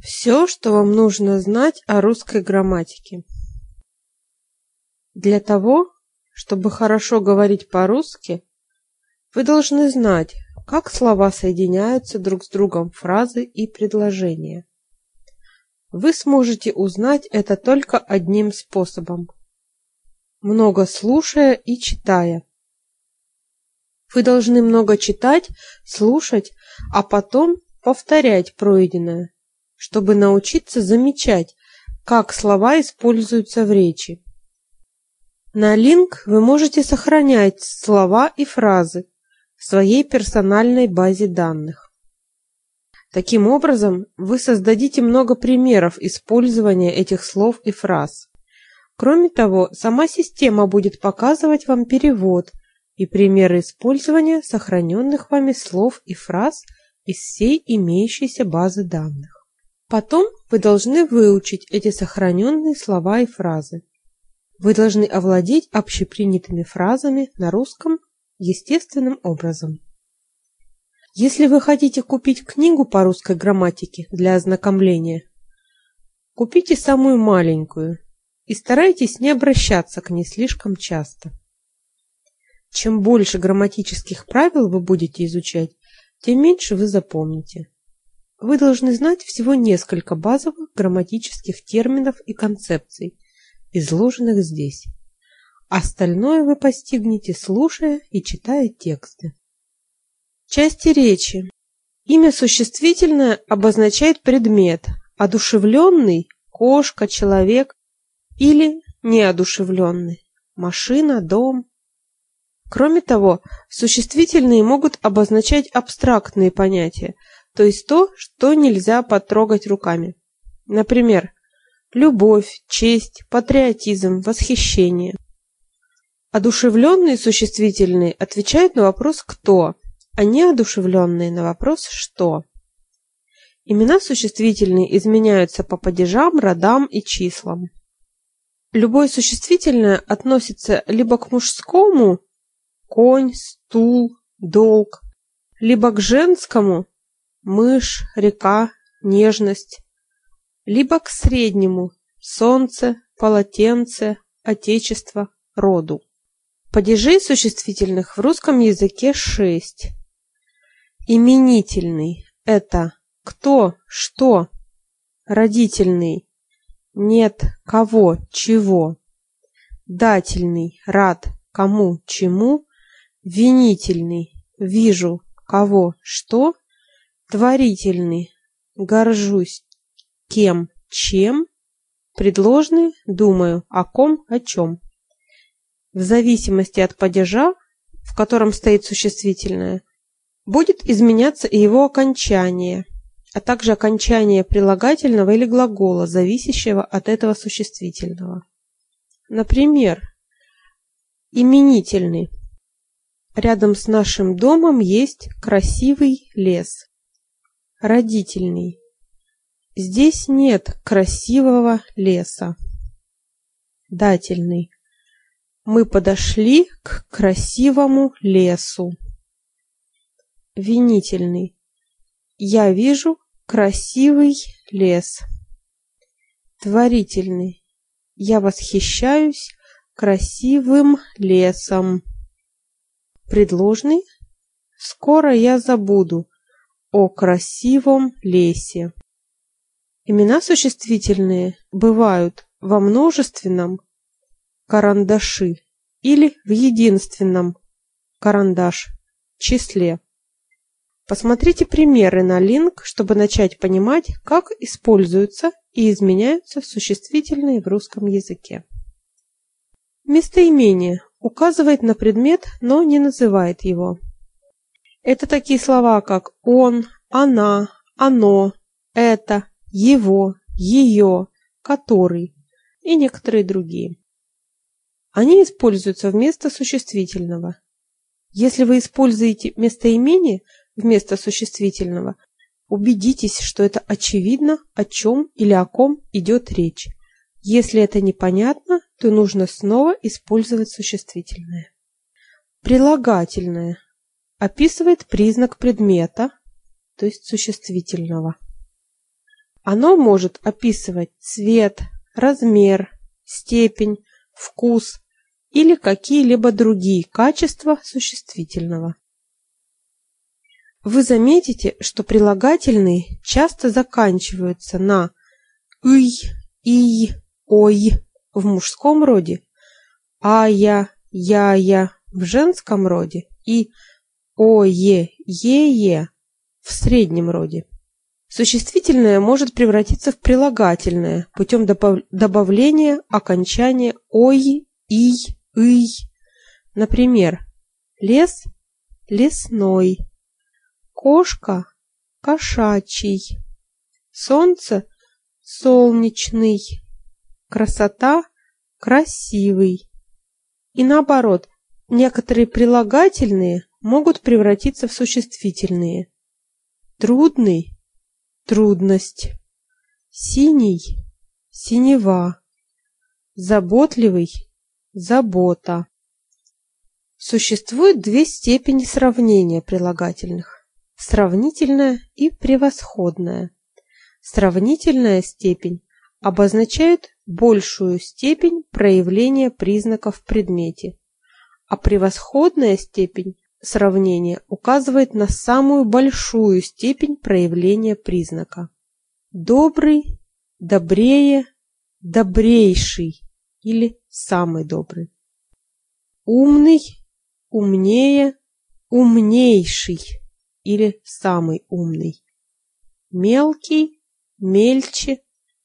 Все, что вам нужно знать о русской грамматике. Для того, чтобы хорошо говорить по-русски, вы должны знать, как слова соединяются друг с другом фразы и предложения. Вы сможете узнать это только одним способом много слушая и читая. Вы должны много читать, слушать, а потом повторять пройденное чтобы научиться замечать, как слова используются в речи. На линк вы можете сохранять слова и фразы в своей персональной базе данных. Таким образом, вы создадите много примеров использования этих слов и фраз. Кроме того, сама система будет показывать вам перевод и примеры использования сохраненных вами слов и фраз из всей имеющейся базы данных. Потом вы должны выучить эти сохраненные слова и фразы. Вы должны овладеть общепринятыми фразами на русском естественным образом. Если вы хотите купить книгу по русской грамматике для ознакомления, купите самую маленькую и старайтесь не обращаться к ней слишком часто. Чем больше грамматических правил вы будете изучать, тем меньше вы запомните. Вы должны знать всего несколько базовых грамматических терминов и концепций, изложенных здесь. Остальное вы постигнете, слушая и читая тексты. Части речи. Имя существительное обозначает предмет, одушевленный – кошка, человек или неодушевленный – машина, дом. Кроме того, существительные могут обозначать абстрактные понятия – то есть то, что нельзя потрогать руками. Например, любовь, честь, патриотизм, восхищение. Одушевленные существительные отвечают на вопрос «кто», а неодушевленные на вопрос «что». Имена существительные изменяются по падежам, родам и числам. Любое существительное относится либо к мужскому – конь, стул, долг, либо к женскому мышь, река, нежность, либо к среднему солнце, полотенце, отечество, роду. Падежей существительных в русском языке шесть. Именительный – это кто, что, родительный – нет, кого, чего, дательный – рад, кому, чему, винительный – вижу, кого, что, Творительный горжусь кем, чем, предложный думаю о ком, о чем. В зависимости от падежа, в котором стоит существительное, будет изменяться и его окончание, а также окончание прилагательного или глагола, зависящего от этого существительного. Например, именительный. Рядом с нашим домом есть красивый лес родительный. Здесь нет красивого леса. Дательный. Мы подошли к красивому лесу. Винительный. Я вижу красивый лес. Творительный. Я восхищаюсь красивым лесом. Предложный. Скоро я забуду о красивом лесе. Имена существительные бывают во множественном карандаши или в единственном карандаш числе. Посмотрите примеры на линк, чтобы начать понимать, как используются и изменяются существительные в русском языке. Местоимение указывает на предмет, но не называет его. Это такие слова, как он, она, оно, это, его, ее, который и некоторые другие. Они используются вместо существительного. Если вы используете местоимение вместо существительного, убедитесь, что это очевидно, о чем или о ком идет речь. Если это непонятно, то нужно снова использовать существительное. Прилагательное описывает признак предмета, то есть существительного. Оно может описывать цвет, размер, степень, вкус или какие-либо другие качества существительного. Вы заметите, что прилагательные часто заканчиваются на «ый», «ий», «ой» в мужском роде, «ая», «я-я» в женском роде и «ое», «е-е» в среднем роде. Существительное может превратиться в прилагательное путем добавления окончания «ой», «ий», «ый». Например, лес – лесной, кошка – кошачий, солнце – солнечный, красота – красивый. И наоборот, некоторые прилагательные могут превратиться в существительные. Трудный трудность, синий синева, заботливый забота. Существует две степени сравнения прилагательных: сравнительная и превосходная. Сравнительная степень обозначает большую степень проявления признаков в предмете, а превосходная степень сравнение указывает на самую большую степень проявления признака. Добрый, добрее, добрейший или самый добрый. Умный, умнее, умнейший или самый умный. Мелкий, мельче,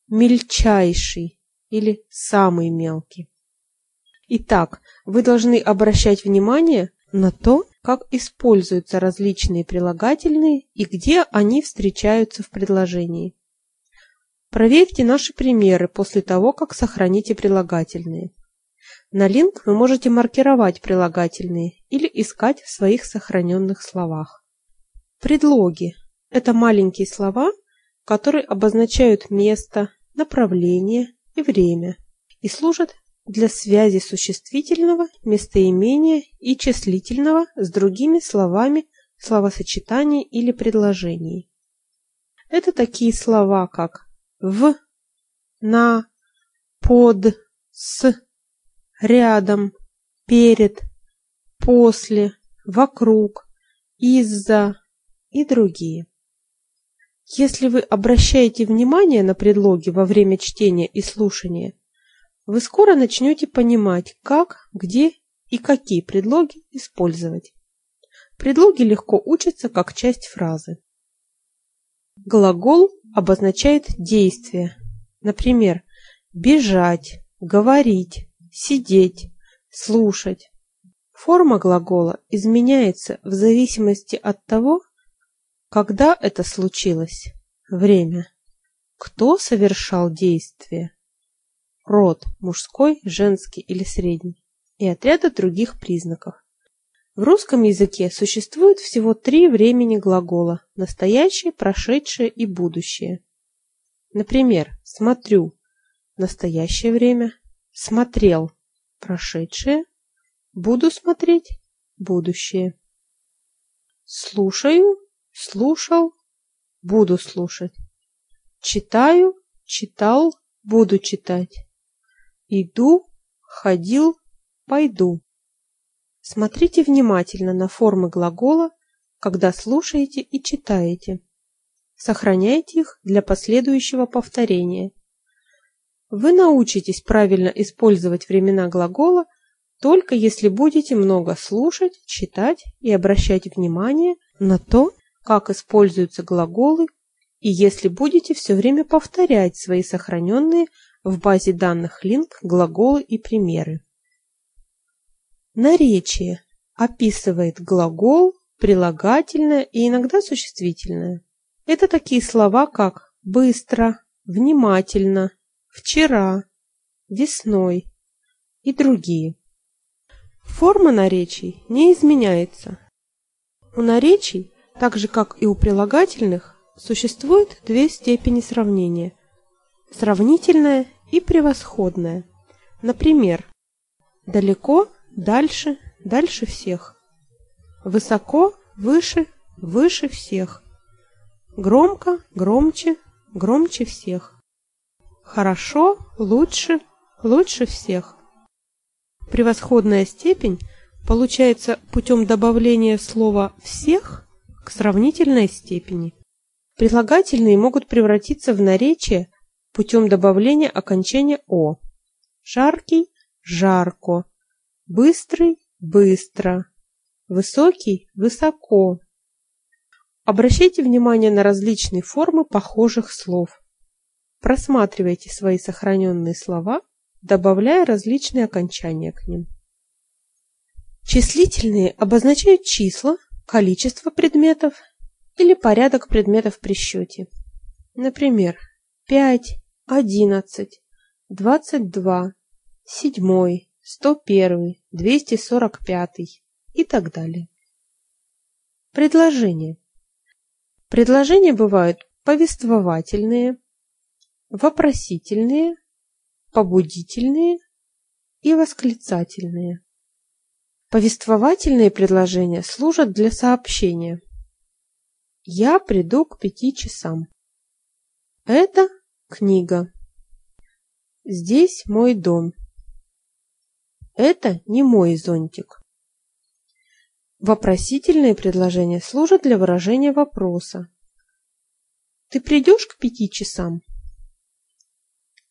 мельчайший или самый мелкий. Итак, вы должны обращать внимание на то, как используются различные прилагательные и где они встречаются в предложении. Проверьте наши примеры после того, как сохраните прилагательные. На линк вы можете маркировать прилагательные или искать в своих сохраненных словах. Предлоги – это маленькие слова, которые обозначают место, направление и время и служат для связи существительного, местоимения и числительного с другими словами словосочетаний или предложений. Это такие слова, как в, на, под, с, рядом, перед, после, вокруг, из-за и другие. Если вы обращаете внимание на предлоги во время чтения и слушания, вы скоро начнете понимать, как, где и какие предлоги использовать. Предлоги легко учатся как часть фразы. Глагол обозначает действие. Например, бежать, говорить, сидеть, слушать. Форма глагола изменяется в зависимости от того, когда это случилось, время, кто совершал действие, род – мужской, женский или средний, и от ряда других признаков. В русском языке существует всего три времени глагола – настоящее, прошедшее и будущее. Например, смотрю – настоящее время, смотрел – прошедшее, буду смотреть – будущее. Слушаю, слушал, буду слушать. Читаю, читал, буду читать. Иду, ходил, пойду. Смотрите внимательно на формы глагола, когда слушаете и читаете. Сохраняйте их для последующего повторения. Вы научитесь правильно использовать времена глагола только если будете много слушать, читать и обращать внимание на то, как используются глаголы, и если будете все время повторять свои сохраненные в базе данных link, глаголы и примеры. Наречие описывает глагол, прилагательное и иногда существительное. Это такие слова, как быстро, внимательно, вчера, весной и другие. Форма наречий не изменяется. У наречий, так же как и у прилагательных, существует две степени сравнения – сравнительное и превосходное. Например, далеко, дальше, дальше всех. Высоко, выше, выше всех. Громко, громче, громче всех. Хорошо, лучше, лучше всех. Превосходная степень получается путем добавления слова «всех» к сравнительной степени. Прилагательные могут превратиться в наречие путем добавления окончания «о». Жаркий – жарко, быстрый – быстро, высокий – высоко. Обращайте внимание на различные формы похожих слов. Просматривайте свои сохраненные слова, добавляя различные окончания к ним. Числительные обозначают числа, количество предметов или порядок предметов при счете. Например, 5, 11, 22, 7, 101, 245 и так далее. Предложения. Предложения бывают повествовательные, вопросительные, побудительные и восклицательные. Повествовательные предложения служат для сообщения. Я приду к пяти часам. Это книга. Здесь мой дом. Это не мой зонтик. Вопросительные предложения служат для выражения вопроса. Ты придешь к пяти часам?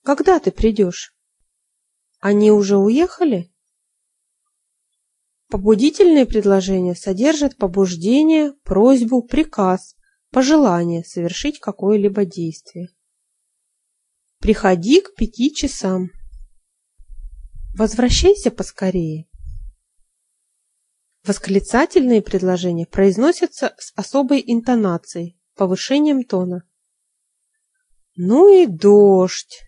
Когда ты придешь? Они уже уехали? Побудительные предложения содержат побуждение, просьбу, приказ, пожелание совершить какое-либо действие. Приходи к пяти часам. Возвращайся поскорее. Восклицательные предложения произносятся с особой интонацией, повышением тона. Ну и дождь!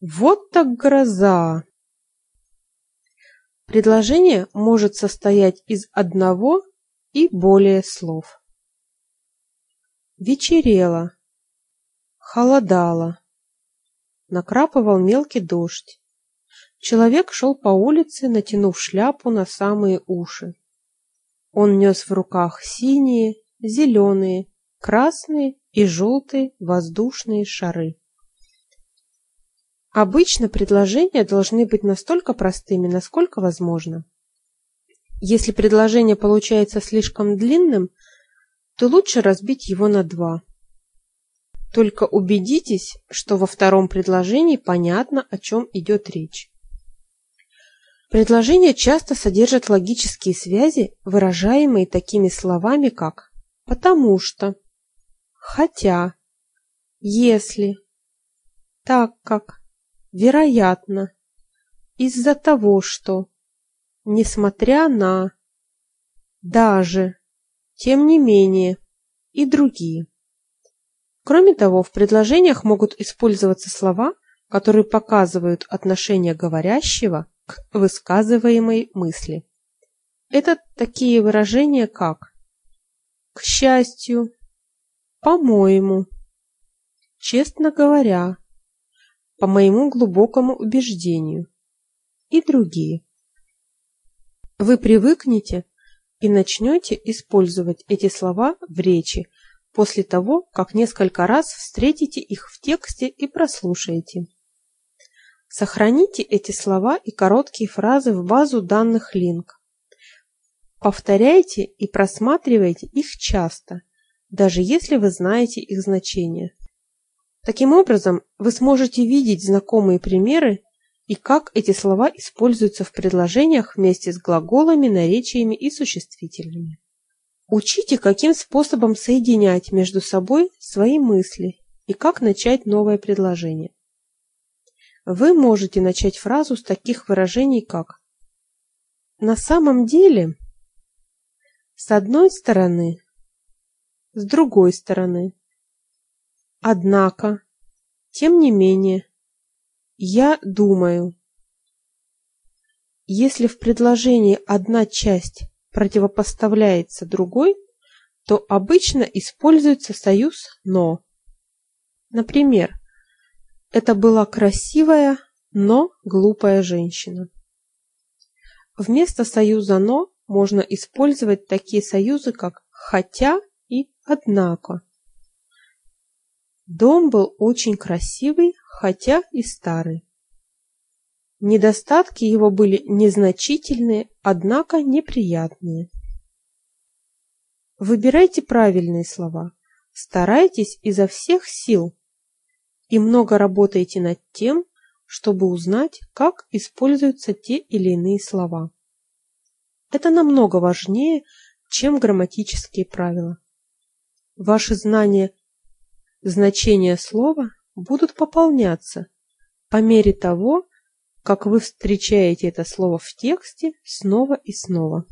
Вот так гроза! Предложение может состоять из одного и более слов. Вечерело, холодало, накрапывал мелкий дождь. Человек шел по улице, натянув шляпу на самые уши. Он нес в руках синие, зеленые, красные и желтые воздушные шары. Обычно предложения должны быть настолько простыми, насколько возможно. Если предложение получается слишком длинным, то лучше разбить его на два. Только убедитесь, что во втором предложении понятно, о чем идет речь. Предложения часто содержат логические связи, выражаемые такими словами, как «потому что», «хотя», «если», «так как», «вероятно», «из-за того что», «несмотря на», «даже», «тем не менее» и другие. Кроме того, в предложениях могут использоваться слова, которые показывают отношение говорящего к высказываемой мысли. Это такие выражения, как «к счастью», «по-моему», «честно говоря», «по моему глубокому убеждению» и другие. Вы привыкнете и начнете использовать эти слова в речи после того, как несколько раз встретите их в тексте и прослушаете. Сохраните эти слова и короткие фразы в базу данных Link. Повторяйте и просматривайте их часто, даже если вы знаете их значение. Таким образом, вы сможете видеть знакомые примеры и как эти слова используются в предложениях вместе с глаголами, наречиями и существительными. Учите, каким способом соединять между собой свои мысли и как начать новое предложение. Вы можете начать фразу с таких выражений, как «на самом деле», «с одной стороны», «с другой стороны», «однако», «тем не менее», «я думаю». Если в предложении одна часть противопоставляется другой, то обычно используется союз «но». Например, это была красивая, но глупая женщина. Вместо союза «но» можно использовать такие союзы, как «хотя» и «однако». Дом был очень красивый, хотя и старый. Недостатки его были незначительные, однако неприятные. Выбирайте правильные слова, старайтесь изо всех сил и много работайте над тем, чтобы узнать, как используются те или иные слова. Это намного важнее, чем грамматические правила. Ваши знания значения слова будут пополняться по мере того, как вы встречаете это слово в тексте снова и снова.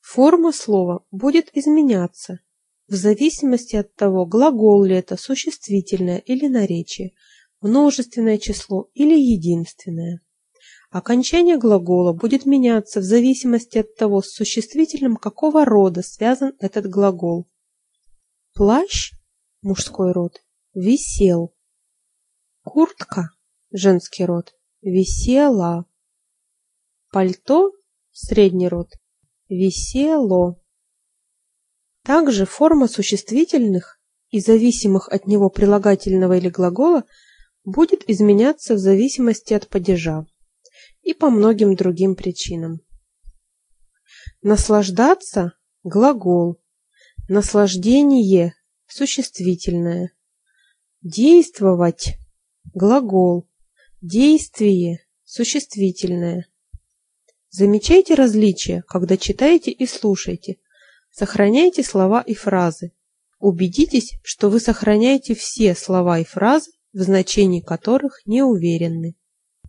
Форма слова будет изменяться в зависимости от того, глагол ли это существительное или наречие, множественное число или единственное. Окончание глагола будет меняться в зависимости от того, с существительным какого рода связан этот глагол. Плащ мужской род висел. Куртка женский род висела. Пальто средний род висело. Также форма существительных и зависимых от него прилагательного или глагола будет изменяться в зависимости от падежа и по многим другим причинам. Наслаждаться – глагол, наслаждение – существительное, действовать – глагол, действие – существительное. Замечайте различия, когда читаете и слушаете. Сохраняйте слова и фразы. Убедитесь, что вы сохраняете все слова и фразы, в значении которых не уверены.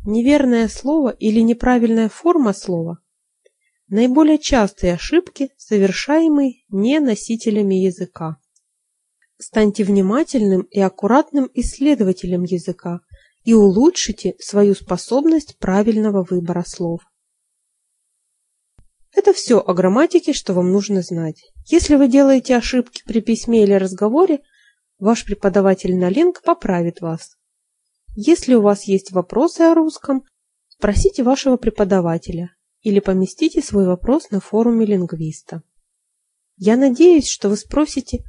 Неверное слово или неправильная форма слова – наиболее частые ошибки, совершаемые не носителями языка. Станьте внимательным и аккуратным исследователем языка и улучшите свою способность правильного выбора слов. Это все о грамматике, что вам нужно знать. Если вы делаете ошибки при письме или разговоре, ваш преподаватель на линк поправит вас. Если у вас есть вопросы о русском, спросите вашего преподавателя или поместите свой вопрос на форуме лингвиста. Я надеюсь, что вы спросите,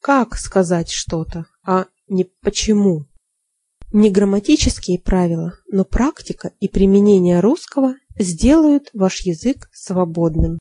как сказать что-то, а не почему. Не грамматические правила, но практика и применение русского сделают ваш язык свободным.